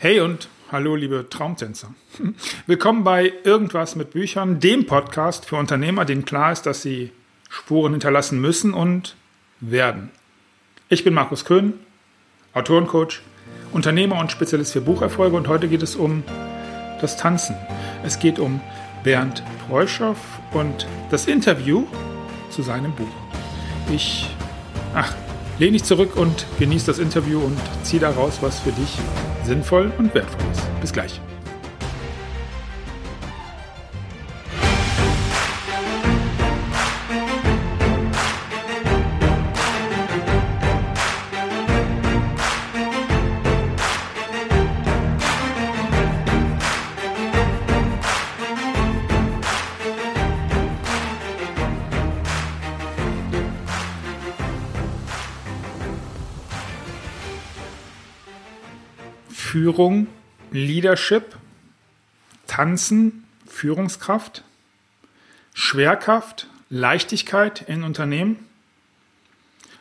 Hey und hallo, liebe Traumtänzer. Willkommen bei Irgendwas mit Büchern, dem Podcast für Unternehmer, denen klar ist, dass sie Spuren hinterlassen müssen und werden. Ich bin Markus Köhn, Autorencoach, Unternehmer und Spezialist für Bucherfolge und heute geht es um das Tanzen. Es geht um Bernd Preuschow und das Interview zu seinem Buch. Ich, ach, lehne dich zurück und genieße das Interview und zieh daraus, was für dich sinnvoll und wertvoll ist. Bis gleich. Führung, Leadership, Tanzen, Führungskraft, Schwerkraft, Leichtigkeit in Unternehmen.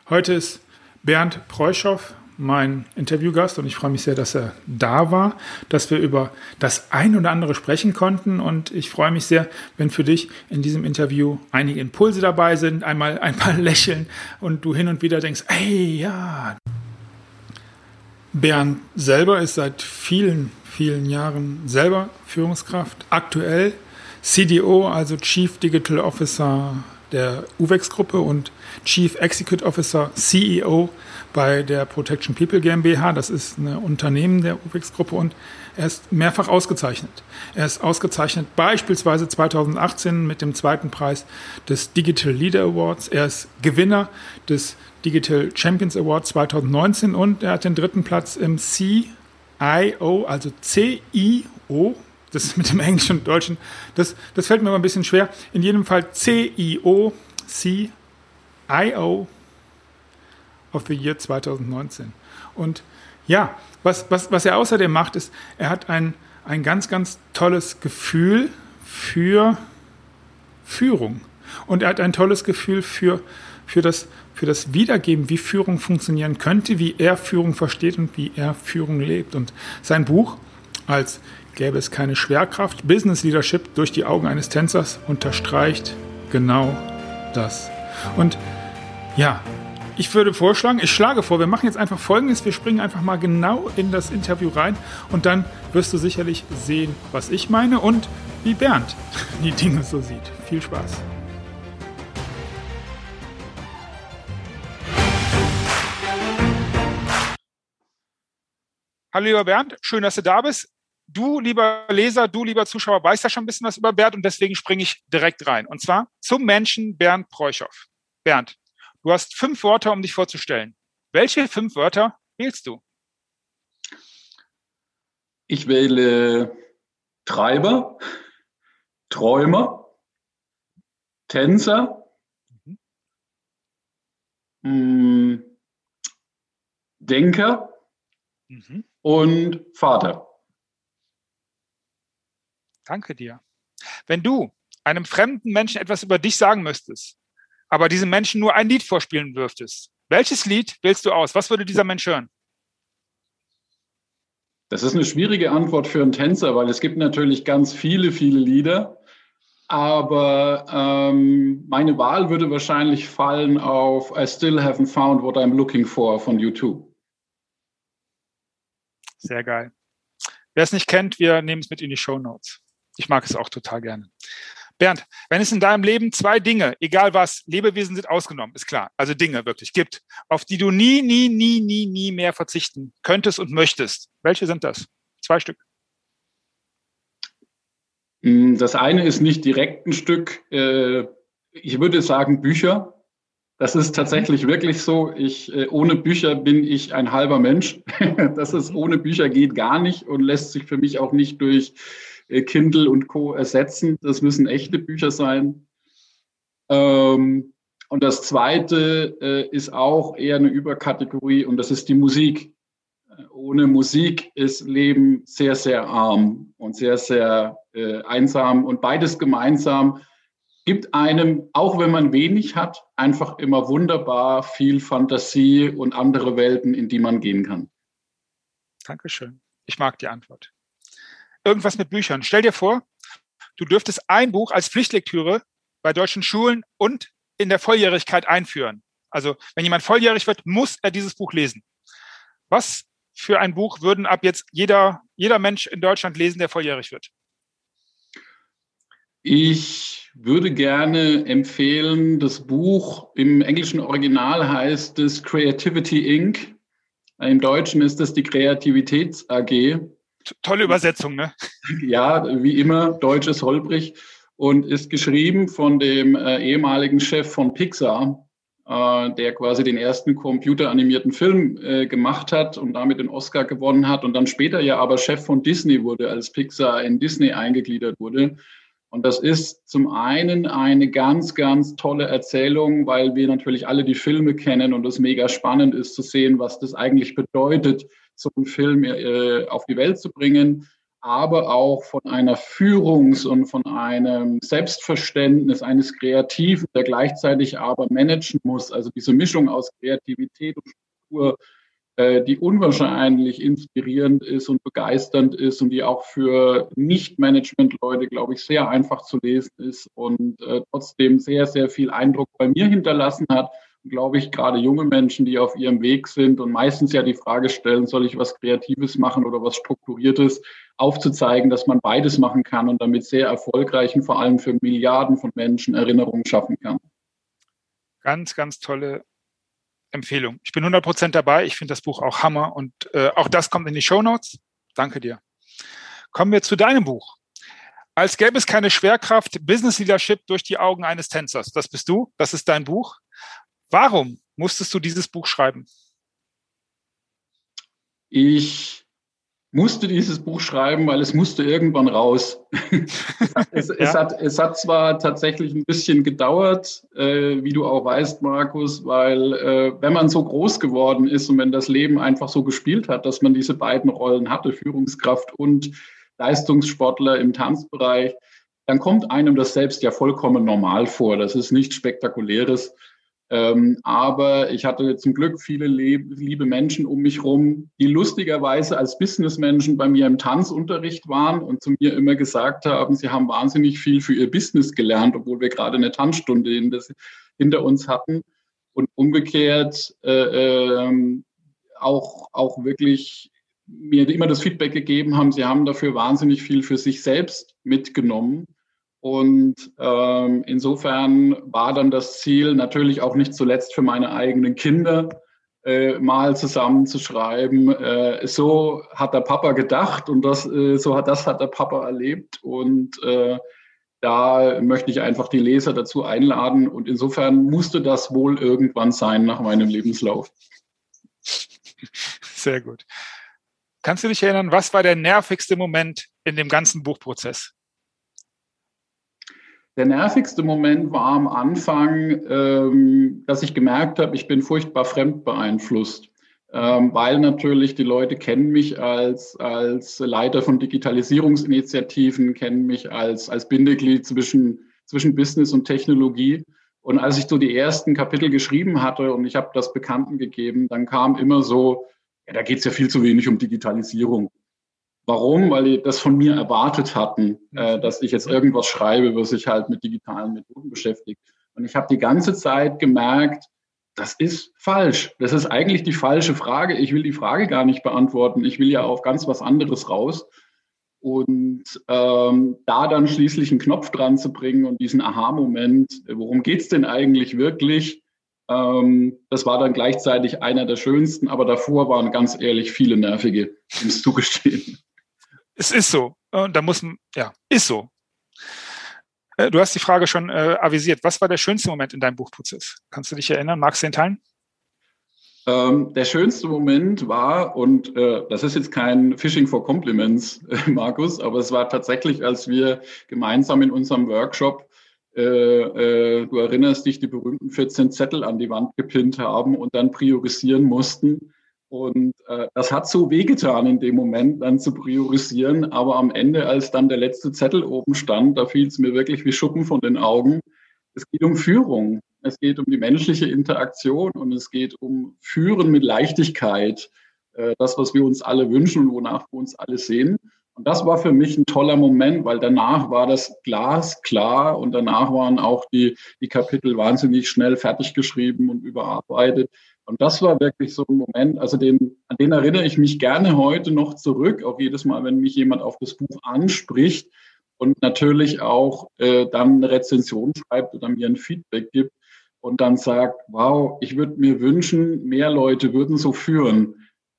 Heute ist Bernd Preuschow mein Interviewgast und ich freue mich sehr, dass er da war, dass wir über das ein oder andere sprechen konnten. Und ich freue mich sehr, wenn für dich in diesem Interview einige Impulse dabei sind, einmal ein paar Lächeln und du hin und wieder denkst, ey, ja, Bernd selber ist seit vielen, vielen Jahren selber Führungskraft. Aktuell CDO, also Chief Digital Officer der UVEX-Gruppe und Chief Executive Officer, CEO bei der Protection People GmbH. Das ist ein Unternehmen der UVEX-Gruppe und er ist mehrfach ausgezeichnet. Er ist ausgezeichnet beispielsweise 2018 mit dem zweiten Preis des Digital Leader Awards. Er ist Gewinner des Digital Champions Award 2019 und er hat den dritten Platz im CIO, also CIO, das mit dem Englischen und Deutschen, das, das fällt mir immer ein bisschen schwer. In jedem Fall CIO, CIO of the Year 2019. Und ja, was, was, was er außerdem macht, ist, er hat ein, ein ganz, ganz tolles Gefühl für Führung. Und er hat ein tolles Gefühl für, für das für das Wiedergeben, wie Führung funktionieren könnte, wie er Führung versteht und wie er Führung lebt. Und sein Buch als gäbe es keine Schwerkraft, Business Leadership durch die Augen eines Tänzers unterstreicht genau das. Und ja, ich würde vorschlagen, ich schlage vor, wir machen jetzt einfach Folgendes, wir springen einfach mal genau in das Interview rein und dann wirst du sicherlich sehen, was ich meine und wie Bernd die Dinge so sieht. Viel Spaß. Hallo lieber Bernd, schön, dass du da bist. Du, lieber Leser, du, lieber Zuschauer, weißt ja schon ein bisschen was über Bernd und deswegen springe ich direkt rein. Und zwar zum Menschen Bernd Preuchow. Bernd, du hast fünf Wörter, um dich vorzustellen. Welche fünf Wörter wählst du? Ich wähle Treiber, Träumer, Tänzer, mhm. Denker mhm und Vater. Danke dir. Wenn du einem fremden Menschen etwas über dich sagen müsstest, aber diesem Menschen nur ein Lied vorspielen dürftest, welches Lied wählst du aus? Was würde dieser Mensch hören? Das ist eine schwierige Antwort für einen Tänzer, weil es gibt natürlich ganz viele, viele Lieder. Aber ähm, meine Wahl würde wahrscheinlich fallen auf I Still Haven't Found What I'm Looking For von YouTube. Sehr geil. Wer es nicht kennt, wir nehmen es mit in die Show Notes. Ich mag es auch total gerne. Bernd, wenn es in deinem Leben zwei Dinge, egal was, Lebewesen sind ausgenommen, ist klar, also Dinge wirklich gibt, auf die du nie, nie, nie, nie, nie mehr verzichten könntest und möchtest, welche sind das? Zwei Stück. Hm, das eine ist nicht direkt ein Stück, äh, ich würde sagen Bücher. Das ist tatsächlich wirklich so. Ich, äh, ohne Bücher bin ich ein halber Mensch. das ist ohne Bücher geht gar nicht und lässt sich für mich auch nicht durch Kindle und Co. ersetzen. Das müssen echte Bücher sein. Ähm, und das zweite äh, ist auch eher eine Überkategorie und das ist die Musik. Ohne Musik ist Leben sehr, sehr arm und sehr, sehr äh, einsam und beides gemeinsam gibt einem, auch wenn man wenig hat, einfach immer wunderbar viel Fantasie und andere Welten, in die man gehen kann. Dankeschön. Ich mag die Antwort. Irgendwas mit Büchern. Stell dir vor, du dürftest ein Buch als Pflichtlektüre bei deutschen Schulen und in der Volljährigkeit einführen. Also wenn jemand volljährig wird, muss er dieses Buch lesen. Was für ein Buch würden ab jetzt jeder, jeder Mensch in Deutschland lesen, der volljährig wird? Ich würde gerne empfehlen, das Buch im englischen Original heißt es Creativity Inc. Im Deutschen ist es die Kreativitäts AG. Tolle Übersetzung, ne? Ja, wie immer, Deutsch ist holprig und ist geschrieben von dem äh, ehemaligen Chef von Pixar, äh, der quasi den ersten computeranimierten Film äh, gemacht hat und damit den Oscar gewonnen hat und dann später ja aber Chef von Disney wurde, als Pixar in Disney eingegliedert wurde. Und das ist zum einen eine ganz, ganz tolle Erzählung, weil wir natürlich alle die Filme kennen und es mega spannend ist zu sehen, was das eigentlich bedeutet, so einen Film äh, auf die Welt zu bringen aber auch von einer Führungs- und von einem Selbstverständnis eines Kreativen, der gleichzeitig aber managen muss. Also diese Mischung aus Kreativität und Struktur, äh, die unwahrscheinlich inspirierend ist und begeisternd ist und die auch für Nicht-Management-Leute, glaube ich, sehr einfach zu lesen ist und äh, trotzdem sehr, sehr viel Eindruck bei mir hinterlassen hat glaube ich, gerade junge Menschen, die auf ihrem Weg sind und meistens ja die Frage stellen, soll ich was Kreatives machen oder was Strukturiertes, aufzuzeigen, dass man beides machen kann und damit sehr erfolgreichen, vor allem für Milliarden von Menschen Erinnerungen schaffen kann. Ganz, ganz tolle Empfehlung. Ich bin 100 Prozent dabei. Ich finde das Buch auch Hammer und äh, auch das kommt in die Show Notes. Danke dir. Kommen wir zu deinem Buch. Als gäbe es keine Schwerkraft, Business Leadership durch die Augen eines Tänzers. Das bist du, das ist dein Buch. Warum musstest du dieses Buch schreiben? Ich musste dieses Buch schreiben, weil es musste irgendwann raus. es, ja. es, hat, es hat zwar tatsächlich ein bisschen gedauert, äh, wie du auch weißt, Markus, weil äh, wenn man so groß geworden ist und wenn das Leben einfach so gespielt hat, dass man diese beiden Rollen hatte, Führungskraft und Leistungssportler im Tanzbereich, dann kommt einem das selbst ja vollkommen normal vor. Das ist nichts Spektakuläres. Ähm, aber ich hatte zum Glück viele liebe Menschen um mich rum, die lustigerweise als Businessmenschen bei mir im Tanzunterricht waren und zu mir immer gesagt haben, sie haben wahnsinnig viel für ihr Business gelernt, obwohl wir gerade eine Tanzstunde hinter uns hatten. Und umgekehrt äh, äh, auch, auch wirklich mir immer das Feedback gegeben haben, sie haben dafür wahnsinnig viel für sich selbst mitgenommen und ähm, insofern war dann das Ziel natürlich auch nicht zuletzt für meine eigenen Kinder, äh, mal zusammenzuschreiben. Äh, so hat der Papa gedacht und das, äh, so hat das hat der Papa erlebt. Und äh, da möchte ich einfach die Leser dazu einladen. Und insofern musste das wohl irgendwann sein nach meinem Lebenslauf. Sehr gut. Kannst du dich erinnern, was war der nervigste Moment in dem ganzen Buchprozess? Der nervigste Moment war am Anfang, ähm, dass ich gemerkt habe, ich bin furchtbar fremdbeeinflusst, ähm, weil natürlich die Leute kennen mich als, als Leiter von Digitalisierungsinitiativen, kennen mich als, als Bindeglied zwischen, zwischen Business und Technologie. Und als ich so die ersten Kapitel geschrieben hatte und ich habe das Bekannten gegeben, dann kam immer so, ja, da geht es ja viel zu wenig um Digitalisierung. Warum? Weil die das von mir erwartet hatten, äh, mhm. dass ich jetzt irgendwas schreibe, was sich halt mit digitalen Methoden beschäftigt. Und ich habe die ganze Zeit gemerkt, das ist falsch. Das ist eigentlich die falsche Frage. Ich will die Frage gar nicht beantworten. Ich will ja auf ganz was anderes raus. Und ähm, da dann schließlich einen Knopf dran zu bringen und diesen Aha-Moment, worum geht's denn eigentlich wirklich? Ähm, das war dann gleichzeitig einer der schönsten, aber davor waren ganz ehrlich viele nervige, es zugestehen. Es ist so. Und da muss man, ja, ist so. Äh, du hast die Frage schon äh, avisiert. Was war der schönste Moment in deinem Buchprozess? Kannst du dich erinnern? Magst du den teilen? Ähm, der schönste Moment war, und äh, das ist jetzt kein Fishing for Compliments, äh, Markus, aber es war tatsächlich, als wir gemeinsam in unserem Workshop, äh, äh, du erinnerst dich, die berühmten 14 Zettel an die Wand gepinnt haben und dann priorisieren mussten. Und äh, das hat so wehgetan in dem Moment, dann zu priorisieren. Aber am Ende, als dann der letzte Zettel oben stand, da fiel es mir wirklich wie Schuppen von den Augen. Es geht um Führung. Es geht um die menschliche Interaktion und es geht um Führen mit Leichtigkeit. äh, das, was wir uns alle wünschen und wonach wir uns alle sehen. Und das war für mich ein toller Moment, weil danach war das Glas klar und danach waren auch die, die Kapitel wahnsinnig schnell fertig geschrieben und überarbeitet. Und das war wirklich so ein Moment, also den, an den erinnere ich mich gerne heute noch zurück, auch jedes Mal, wenn mich jemand auf das Buch anspricht und natürlich auch äh, dann eine Rezension schreibt oder mir ein Feedback gibt und dann sagt, wow, ich würde mir wünschen, mehr Leute würden so führen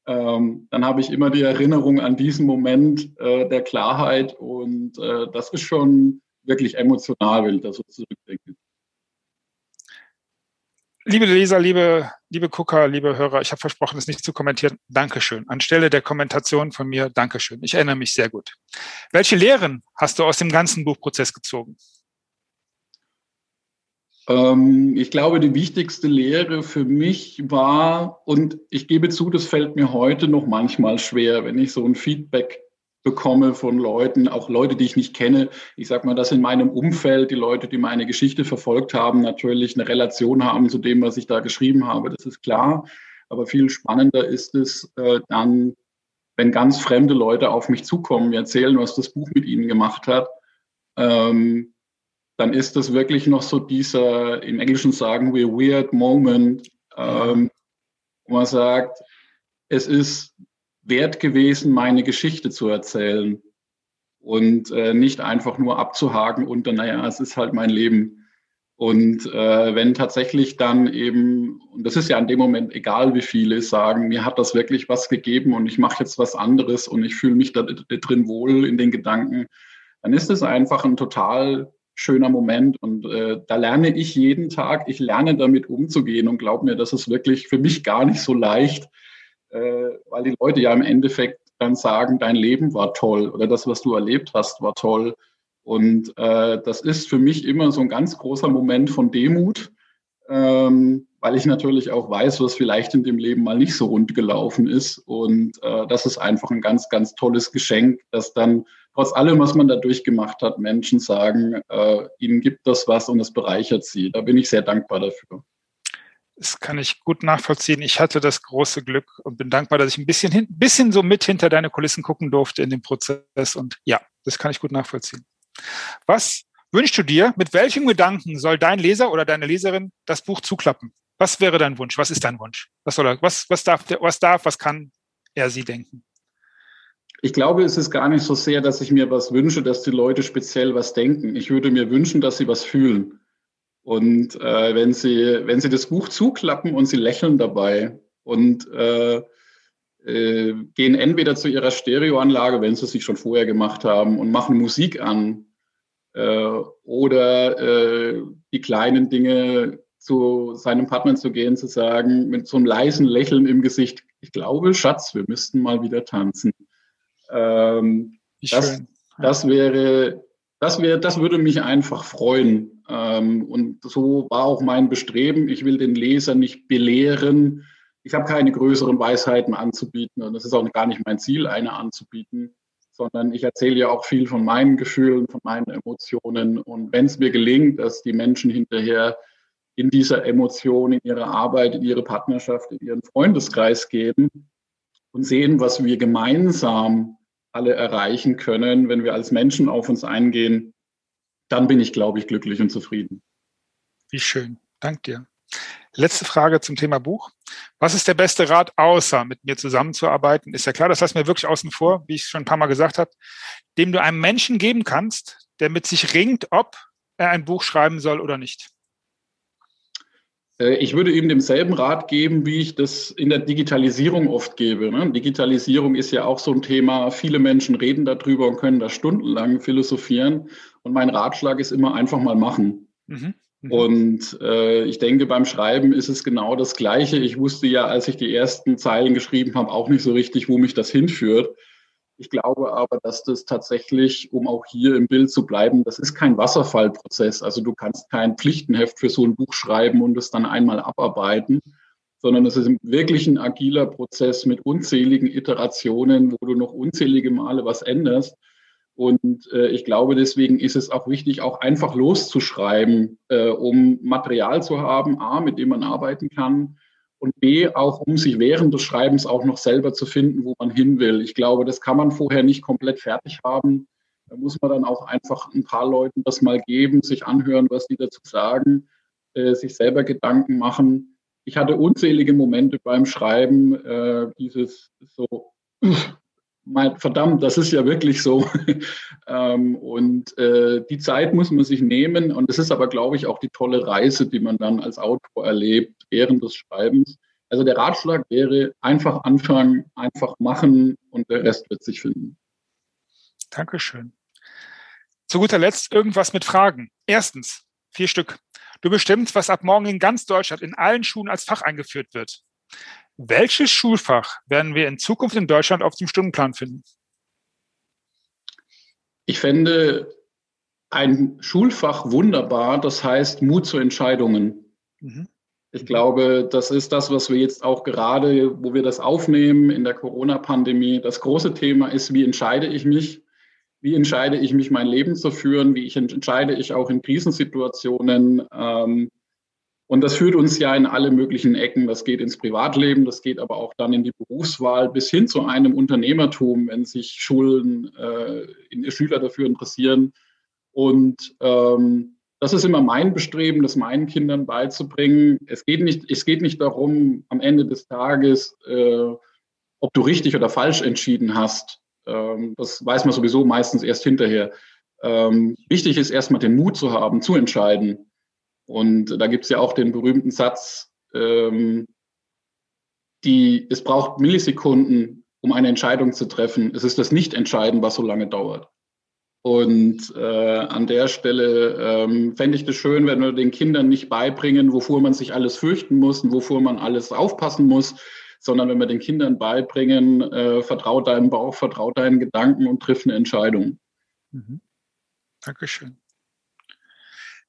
ähm, dann habe ich immer die Erinnerung an diesen Moment äh, der Klarheit und äh, das ist schon wirklich emotional, wenn ich da so zurückdenke. Liebe Leser, liebe, liebe Gucker, liebe Hörer, ich habe versprochen, es nicht zu kommentieren. Dankeschön. Anstelle der Kommentation von mir, Dankeschön. Ich erinnere mich sehr gut. Welche Lehren hast du aus dem ganzen Buchprozess gezogen? Ähm, ich glaube, die wichtigste Lehre für mich war, und ich gebe zu, das fällt mir heute noch manchmal schwer, wenn ich so ein Feedback bekomme von Leuten, auch Leute, die ich nicht kenne. Ich sage mal, dass in meinem Umfeld die Leute, die meine Geschichte verfolgt haben, natürlich eine Relation haben zu dem, was ich da geschrieben habe. Das ist klar. Aber viel spannender ist es äh, dann, wenn ganz fremde Leute auf mich zukommen, mir erzählen, was das Buch mit ihnen gemacht hat. Ähm, dann ist das wirklich noch so dieser, im Englischen sagen wir, weird moment, ähm, wo man sagt, es ist wert gewesen, meine Geschichte zu erzählen und äh, nicht einfach nur abzuhaken unter, naja, es ist halt mein Leben. Und äh, wenn tatsächlich dann eben, und das ist ja in dem Moment egal, wie viele sagen, mir hat das wirklich was gegeben und ich mache jetzt was anderes und ich fühle mich da drin wohl in den Gedanken, dann ist es einfach ein total schöner Moment. Und äh, da lerne ich jeden Tag, ich lerne damit umzugehen und glaube mir, das ist wirklich für mich gar nicht so leicht, weil die Leute ja im Endeffekt dann sagen, dein Leben war toll oder das, was du erlebt hast, war toll. Und äh, das ist für mich immer so ein ganz großer Moment von Demut, ähm, weil ich natürlich auch weiß, was vielleicht in dem Leben mal nicht so rund gelaufen ist. Und äh, das ist einfach ein ganz, ganz tolles Geschenk, dass dann trotz allem, was man da durchgemacht hat, Menschen sagen, äh, ihnen gibt das was und es bereichert sie. Da bin ich sehr dankbar dafür. Das kann ich gut nachvollziehen. Ich hatte das große Glück und bin dankbar, dass ich ein bisschen, hin, bisschen so mit hinter deine Kulissen gucken durfte in dem Prozess. Und ja, das kann ich gut nachvollziehen. Was wünschst du dir? Mit welchem Gedanken soll dein Leser oder deine Leserin das Buch zuklappen? Was wäre dein Wunsch? Was ist dein Wunsch? Was soll er, was, was darf, was darf, was kann er sie denken? Ich glaube, es ist gar nicht so sehr, dass ich mir was wünsche, dass die Leute speziell was denken. Ich würde mir wünschen, dass sie was fühlen. Und äh, wenn, sie, wenn sie das Buch zuklappen und sie lächeln dabei und äh, äh, gehen entweder zu ihrer Stereoanlage, wenn sie es sich schon vorher gemacht haben, und machen Musik an, äh, oder äh, die kleinen Dinge zu seinem Partner zu gehen, zu sagen, mit so einem leisen Lächeln im Gesicht, ich glaube, Schatz, wir müssten mal wieder tanzen. Ähm, das, das wäre, das wäre, das würde mich einfach freuen. Ähm, und so war auch mein Bestreben. Ich will den Leser nicht belehren. Ich habe keine größeren Weisheiten anzubieten und es ist auch gar nicht mein Ziel, eine anzubieten, sondern ich erzähle ja auch viel von meinen Gefühlen, von meinen Emotionen. Und wenn es mir gelingt, dass die Menschen hinterher in dieser Emotion, in ihre Arbeit, in ihre Partnerschaft, in ihren Freundeskreis gehen und sehen, was wir gemeinsam alle erreichen können, wenn wir als Menschen auf uns eingehen, dann bin ich, glaube ich, glücklich und zufrieden. Wie schön. Dank dir. Letzte Frage zum Thema Buch. Was ist der beste Rat, außer mit mir zusammenzuarbeiten? Ist ja klar, das lassen wir wirklich außen vor, wie ich schon ein paar Mal gesagt habe, dem du einem Menschen geben kannst, der mit sich ringt, ob er ein Buch schreiben soll oder nicht. Äh, ich würde ihm demselben Rat geben, wie ich das in der Digitalisierung oft gebe. Ne? Digitalisierung ist ja auch so ein Thema. Viele Menschen reden darüber und können da stundenlang philosophieren. Und mein Ratschlag ist immer einfach mal machen. Mhm. Mhm. Und äh, ich denke, beim Schreiben ist es genau das Gleiche. Ich wusste ja, als ich die ersten Zeilen geschrieben habe, auch nicht so richtig, wo mich das hinführt. Ich glaube aber, dass das tatsächlich, um auch hier im Bild zu bleiben, das ist kein Wasserfallprozess. Also du kannst kein Pflichtenheft für so ein Buch schreiben und es dann einmal abarbeiten, sondern es ist wirklich ein agiler Prozess mit unzähligen Iterationen, wo du noch unzählige Male was änderst. Und äh, ich glaube, deswegen ist es auch wichtig, auch einfach loszuschreiben, äh, um Material zu haben, A, mit dem man arbeiten kann und B, auch um sich während des Schreibens auch noch selber zu finden, wo man hin will. Ich glaube, das kann man vorher nicht komplett fertig haben. Da muss man dann auch einfach ein paar Leuten das mal geben, sich anhören, was die dazu sagen, äh, sich selber Gedanken machen. Ich hatte unzählige Momente beim Schreiben, äh, dieses so, mein, verdammt, das ist ja wirklich so. ähm, und äh, die Zeit muss man sich nehmen. Und es ist aber, glaube ich, auch die tolle Reise, die man dann als Autor erlebt während des Schreibens. Also der Ratschlag wäre einfach anfangen, einfach machen und der Rest wird sich finden. Dankeschön. Zu guter Letzt irgendwas mit Fragen. Erstens, vier Stück. Du bestimmst, was ab morgen in ganz Deutschland in allen Schulen als Fach eingeführt wird. Welches Schulfach werden wir in Zukunft in Deutschland auf dem Stundenplan finden? Ich fände ein Schulfach wunderbar, das heißt Mut zu Entscheidungen. Mhm. Ich glaube, das ist das, was wir jetzt auch gerade, wo wir das aufnehmen in der Corona-Pandemie. Das große Thema ist, wie entscheide ich mich? Wie entscheide ich mich, mein Leben zu führen? Wie ich entscheide ich auch in Krisensituationen? Ähm, und das führt uns ja in alle möglichen Ecken. Das geht ins Privatleben, das geht aber auch dann in die Berufswahl bis hin zu einem Unternehmertum, wenn sich Schulen, äh, Schüler dafür interessieren. Und ähm, das ist immer mein Bestreben, das meinen Kindern beizubringen. Es geht nicht, es geht nicht darum, am Ende des Tages, äh, ob du richtig oder falsch entschieden hast. Ähm, das weiß man sowieso meistens erst hinterher. Ähm, wichtig ist erstmal den Mut zu haben, zu entscheiden. Und da gibt es ja auch den berühmten Satz, ähm, die, es braucht Millisekunden, um eine Entscheidung zu treffen. Es ist das Nicht-Entscheiden, was so lange dauert. Und äh, an der Stelle ähm, fände ich das schön, wenn wir den Kindern nicht beibringen, wovor man sich alles fürchten muss und wovor man alles aufpassen muss, sondern wenn wir den Kindern beibringen, äh, vertraut deinem Bauch, vertraut deinen Gedanken und triff eine Entscheidung. Mhm. Dankeschön.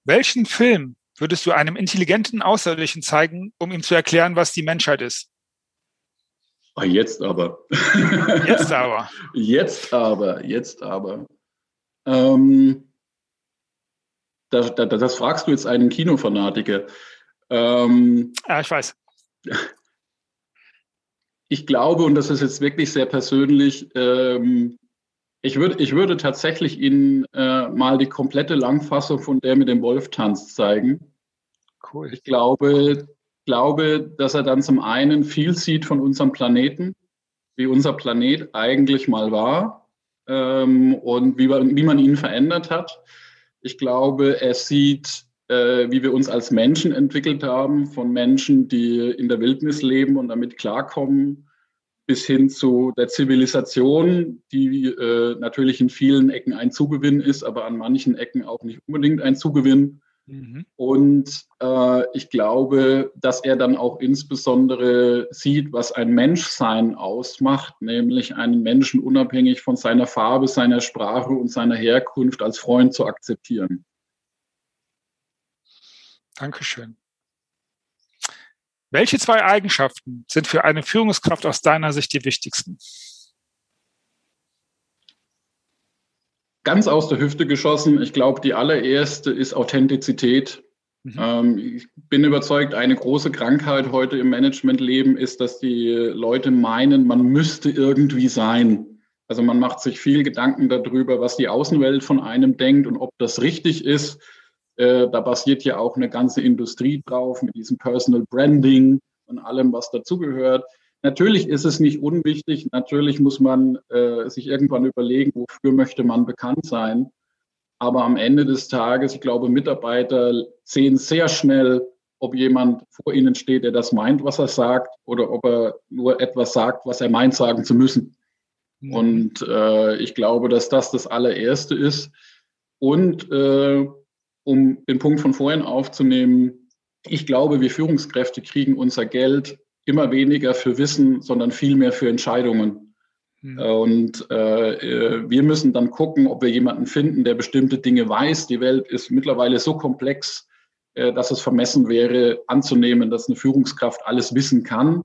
Welchen Film würdest du einem intelligenten Außerirdischen zeigen, um ihm zu erklären, was die Menschheit ist? Ah, jetzt aber. Jetzt aber. Jetzt aber, jetzt aber. Ähm, das, das, das, fragst du jetzt einen Kinofanatiker. Ähm, ja, ich weiß. Ich glaube, und das ist jetzt wirklich sehr persönlich, ähm, ich, würd, ich würde tatsächlich Ihnen äh, mal die komplette Langfassung von der mit dem Wolf tanzt zeigen. Cool. Ich glaube, glaube, dass er dann zum einen viel sieht von unserem Planeten, wie unser Planet eigentlich mal war ähm, und wie, wie man ihn verändert hat. Ich glaube, er sieht, äh, wie wir uns als Menschen entwickelt haben, von Menschen, die in der Wildnis leben und damit klarkommen, bis hin zu der Zivilisation, die äh, natürlich in vielen Ecken ein Zugewinn ist, aber an manchen Ecken auch nicht unbedingt ein Zugewinn. Mhm. Und äh, ich glaube, dass er dann auch insbesondere sieht, was ein Menschsein ausmacht, nämlich einen Menschen unabhängig von seiner Farbe, seiner Sprache und seiner Herkunft als Freund zu akzeptieren. Dankeschön. Welche zwei Eigenschaften sind für eine Führungskraft aus deiner Sicht die wichtigsten? Ganz aus der Hüfte geschossen. Ich glaube, die allererste ist Authentizität. Mhm. Ähm, ich bin überzeugt, eine große Krankheit heute im Managementleben ist, dass die Leute meinen, man müsste irgendwie sein. Also man macht sich viel Gedanken darüber, was die Außenwelt von einem denkt und ob das richtig ist. Äh, da basiert ja auch eine ganze Industrie drauf mit diesem Personal Branding und allem, was dazugehört. Natürlich ist es nicht unwichtig. Natürlich muss man äh, sich irgendwann überlegen, wofür möchte man bekannt sein. Aber am Ende des Tages, ich glaube, Mitarbeiter sehen sehr schnell, ob jemand vor ihnen steht, der das meint, was er sagt, oder ob er nur etwas sagt, was er meint, sagen zu müssen. Mhm. Und äh, ich glaube, dass das das allererste ist. Und äh, um den Punkt von vorhin aufzunehmen, ich glaube, wir Führungskräfte kriegen unser Geld immer weniger für Wissen, sondern viel mehr für Entscheidungen. Mhm. Und äh, äh, wir müssen dann gucken, ob wir jemanden finden, der bestimmte Dinge weiß. Die Welt ist mittlerweile so komplex, äh, dass es vermessen wäre, anzunehmen, dass eine Führungskraft alles wissen kann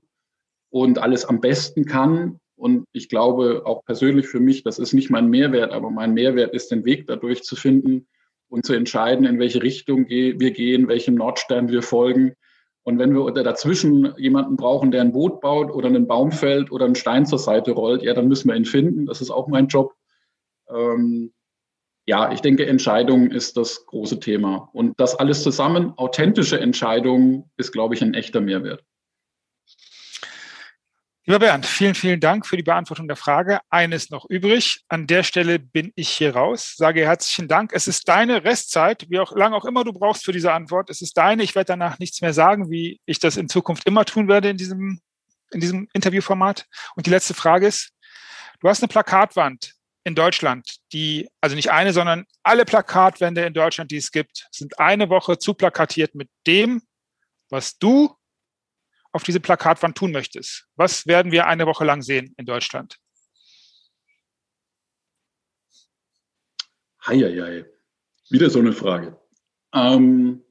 und alles am besten kann. Und ich glaube auch persönlich für mich, das ist nicht mein Mehrwert, aber mein Mehrwert ist, den Weg dadurch zu finden, und zu entscheiden, in welche Richtung wir gehen, welchem Nordstern wir folgen Und wenn wir dazwischen jemanden brauchen, der ein Boot baut oder einen Baum fällt oder einen Stein zur Seite rollt, ja, dann müssen wir ihn finden. Das ist auch mein Job. Ähm, ja, ich denke, Entscheidung ist das große Thema. Und das alles zusammen, authentische Entscheidungen, ist, glaube ich, ein echter Mehrwert. Lieber Bernd, vielen, vielen Dank für die Beantwortung der Frage. Eines noch übrig. An der Stelle bin ich hier raus. Sage herzlichen Dank. Es ist deine Restzeit, wie auch lange auch immer du brauchst für diese Antwort. Es ist deine. Ich werde danach nichts mehr sagen, wie ich das in Zukunft immer tun werde in diesem, in diesem Interviewformat. Und die letzte Frage ist, du hast eine Plakatwand in Deutschland, die, also nicht eine, sondern alle Plakatwände in Deutschland, die es gibt, sind eine Woche zuplakatiert mit dem, was du auf diese Plakatwand tun möchtest? Was werden wir eine Woche lang sehen in Deutschland? Heieiei. Wieder so eine Frage. Ähm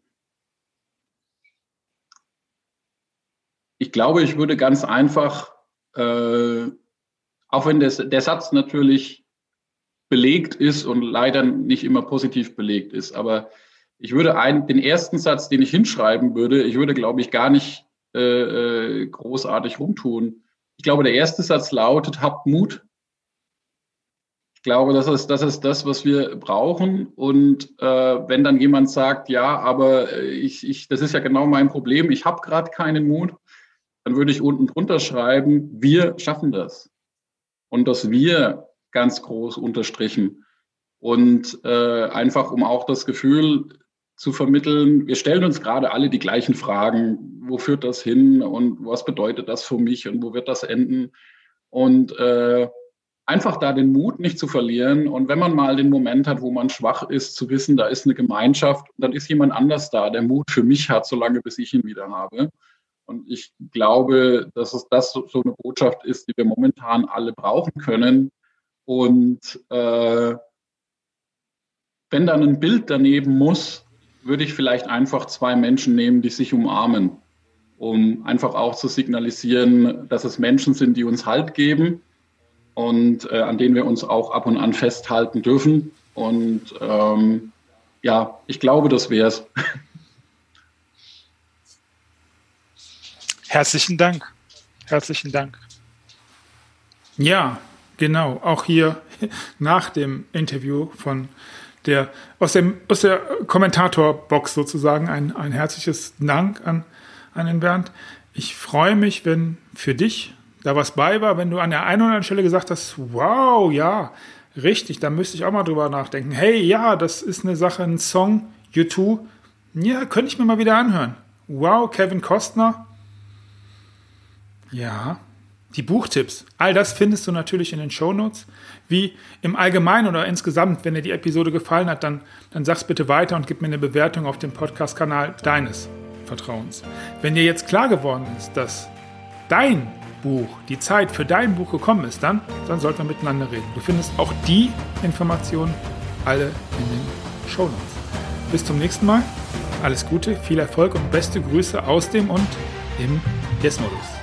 ich glaube, ich würde ganz einfach, äh, auch wenn das, der Satz natürlich belegt ist und leider nicht immer positiv belegt ist, aber ich würde einen, den ersten Satz, den ich hinschreiben würde, ich würde, glaube ich, gar nicht äh, äh, großartig rumtun. Ich glaube, der erste Satz lautet, habt Mut. Ich glaube, das ist, das ist das, was wir brauchen. Und äh, wenn dann jemand sagt, ja, aber äh, ich, ich, das ist ja genau mein Problem, ich habe gerade keinen Mut, dann würde ich unten drunter schreiben, wir schaffen das. Und das wir ganz groß unterstrichen. Und äh, einfach, um auch das Gefühl zu vermitteln. Wir stellen uns gerade alle die gleichen Fragen. Wo führt das hin und was bedeutet das für mich und wo wird das enden? Und äh, einfach da den Mut nicht zu verlieren. Und wenn man mal den Moment hat, wo man schwach ist, zu wissen, da ist eine Gemeinschaft, dann ist jemand anders da, der Mut für mich hat, solange bis ich ihn wieder habe. Und ich glaube, dass es das so eine Botschaft ist, die wir momentan alle brauchen können. Und äh, wenn dann ein Bild daneben muss, würde ich vielleicht einfach zwei Menschen nehmen, die sich umarmen, um einfach auch zu signalisieren, dass es Menschen sind, die uns Halt geben und äh, an denen wir uns auch ab und an festhalten dürfen. Und ähm, ja, ich glaube, das wäre es. Herzlichen Dank. Herzlichen Dank. Ja, genau. Auch hier nach dem Interview von der aus, dem, aus der Kommentatorbox sozusagen ein, ein herzliches Dank an, an den Bernd. Ich freue mich, wenn für dich da was bei war, wenn du an der einen oder anderen Stelle gesagt hast, wow, ja, richtig, da müsste ich auch mal drüber nachdenken. Hey, ja, das ist eine Sache, ein Song, U2, ja, könnte ich mir mal wieder anhören. Wow, Kevin Costner. Ja, die Buchtipps, all das findest du natürlich in den Show Notes. Wie im Allgemeinen oder insgesamt, wenn dir die Episode gefallen hat, dann, dann sag's bitte weiter und gib mir eine Bewertung auf dem Podcast-Kanal deines Vertrauens. Wenn dir jetzt klar geworden ist, dass dein Buch, die Zeit für dein Buch gekommen ist, dann, dann sollten wir miteinander reden. Du findest auch die Informationen alle in den Show Notes. Bis zum nächsten Mal. Alles Gute, viel Erfolg und beste Grüße aus dem und im Yes-Modus.